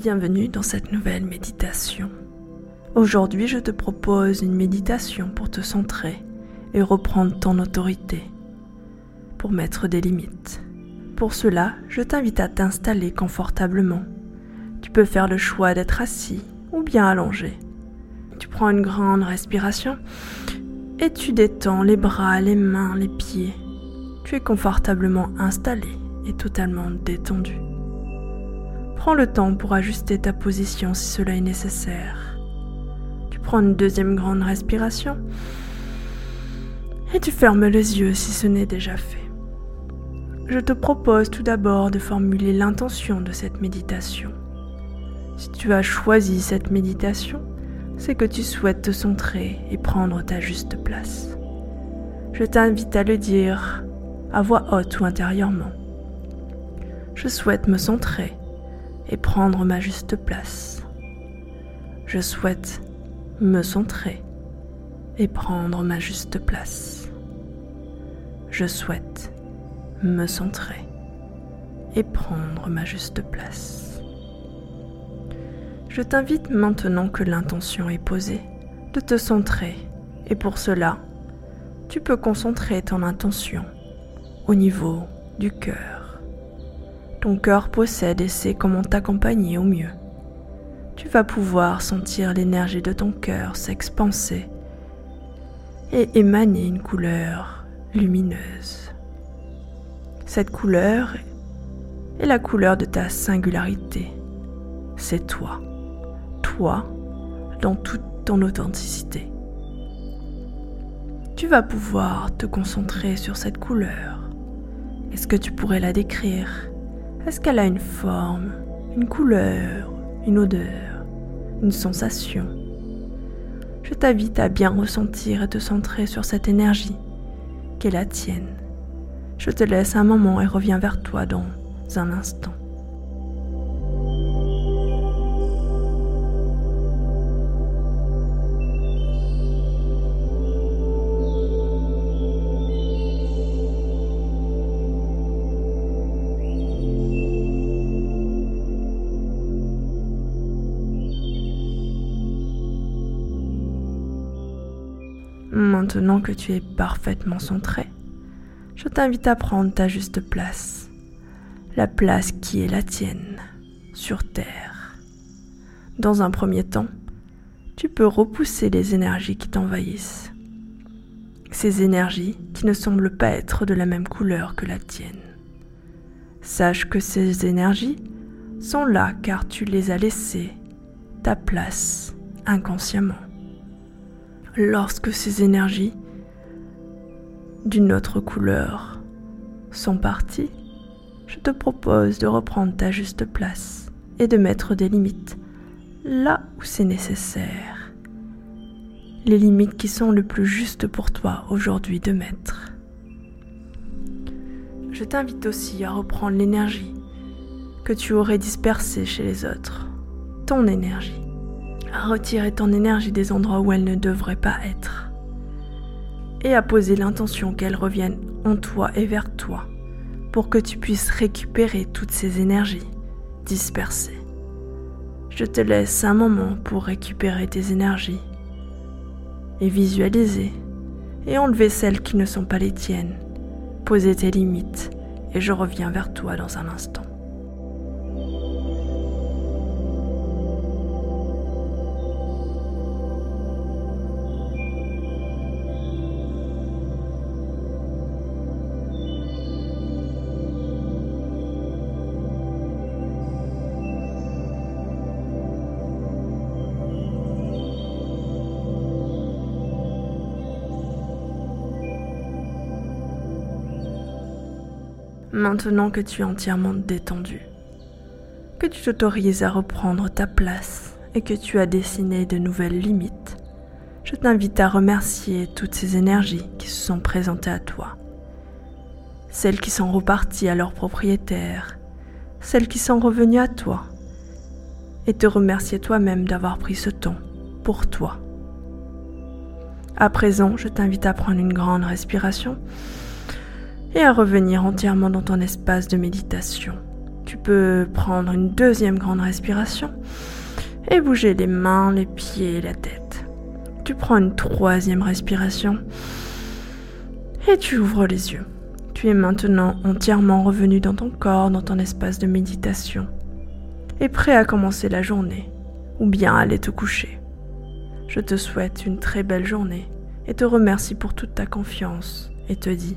Bienvenue dans cette nouvelle méditation. Aujourd'hui, je te propose une méditation pour te centrer et reprendre ton autorité, pour mettre des limites. Pour cela, je t'invite à t'installer confortablement. Tu peux faire le choix d'être assis ou bien allongé. Tu prends une grande respiration et tu détends les bras, les mains, les pieds. Tu es confortablement installé et totalement détendu. Prends le temps pour ajuster ta position si cela est nécessaire. Tu prends une deuxième grande respiration et tu fermes les yeux si ce n'est déjà fait. Je te propose tout d'abord de formuler l'intention de cette méditation. Si tu as choisi cette méditation, c'est que tu souhaites te centrer et prendre ta juste place. Je t'invite à le dire à voix haute ou intérieurement. Je souhaite me centrer et prendre ma juste place. Je souhaite me centrer et prendre ma juste place. Je souhaite me centrer et prendre ma juste place. Je t'invite maintenant que l'intention est posée de te centrer et pour cela, tu peux concentrer ton intention au niveau du cœur. Cœur possède et sait comment t'accompagner au mieux. Tu vas pouvoir sentir l'énergie de ton cœur s'expanser et émaner une couleur lumineuse. Cette couleur est la couleur de ta singularité. C'est toi. Toi dans toute ton authenticité. Tu vas pouvoir te concentrer sur cette couleur. Est-ce que tu pourrais la décrire? Est-ce qu'elle a une forme, une couleur, une odeur, une sensation? Je t'invite à bien ressentir et te centrer sur cette énergie qui est la tienne. Je te laisse un moment et reviens vers toi dans un instant. Maintenant que tu es parfaitement centré, je t'invite à prendre ta juste place, la place qui est la tienne, sur Terre. Dans un premier temps, tu peux repousser les énergies qui t'envahissent. Ces énergies qui ne semblent pas être de la même couleur que la tienne. Sache que ces énergies sont là car tu les as laissées ta place inconsciemment lorsque ces énergies d'une autre couleur sont parties, je te propose de reprendre ta juste place et de mettre des limites là où c'est nécessaire. Les limites qui sont le plus justes pour toi aujourd'hui de mettre. Je t'invite aussi à reprendre l'énergie que tu aurais dispersée chez les autres, ton énergie à retirer ton énergie des endroits où elle ne devrait pas être, et à poser l'intention qu'elle revienne en toi et vers toi, pour que tu puisses récupérer toutes ces énergies dispersées. Je te laisse un moment pour récupérer tes énergies et visualiser et enlever celles qui ne sont pas les tiennes, poser tes limites et je reviens vers toi dans un instant. Maintenant que tu es entièrement détendu, que tu t'autorises à reprendre ta place et que tu as dessiné de nouvelles limites, je t'invite à remercier toutes ces énergies qui se sont présentées à toi. Celles qui sont reparties à leur propriétaire, celles qui sont revenues à toi, et te remercier toi-même d'avoir pris ce temps pour toi. À présent, je t'invite à prendre une grande respiration et à revenir entièrement dans ton espace de méditation. Tu peux prendre une deuxième grande respiration et bouger les mains, les pieds et la tête. Tu prends une troisième respiration et tu ouvres les yeux. Tu es maintenant entièrement revenu dans ton corps, dans ton espace de méditation et prêt à commencer la journée ou bien aller te coucher. Je te souhaite une très belle journée et te remercie pour toute ta confiance et te dis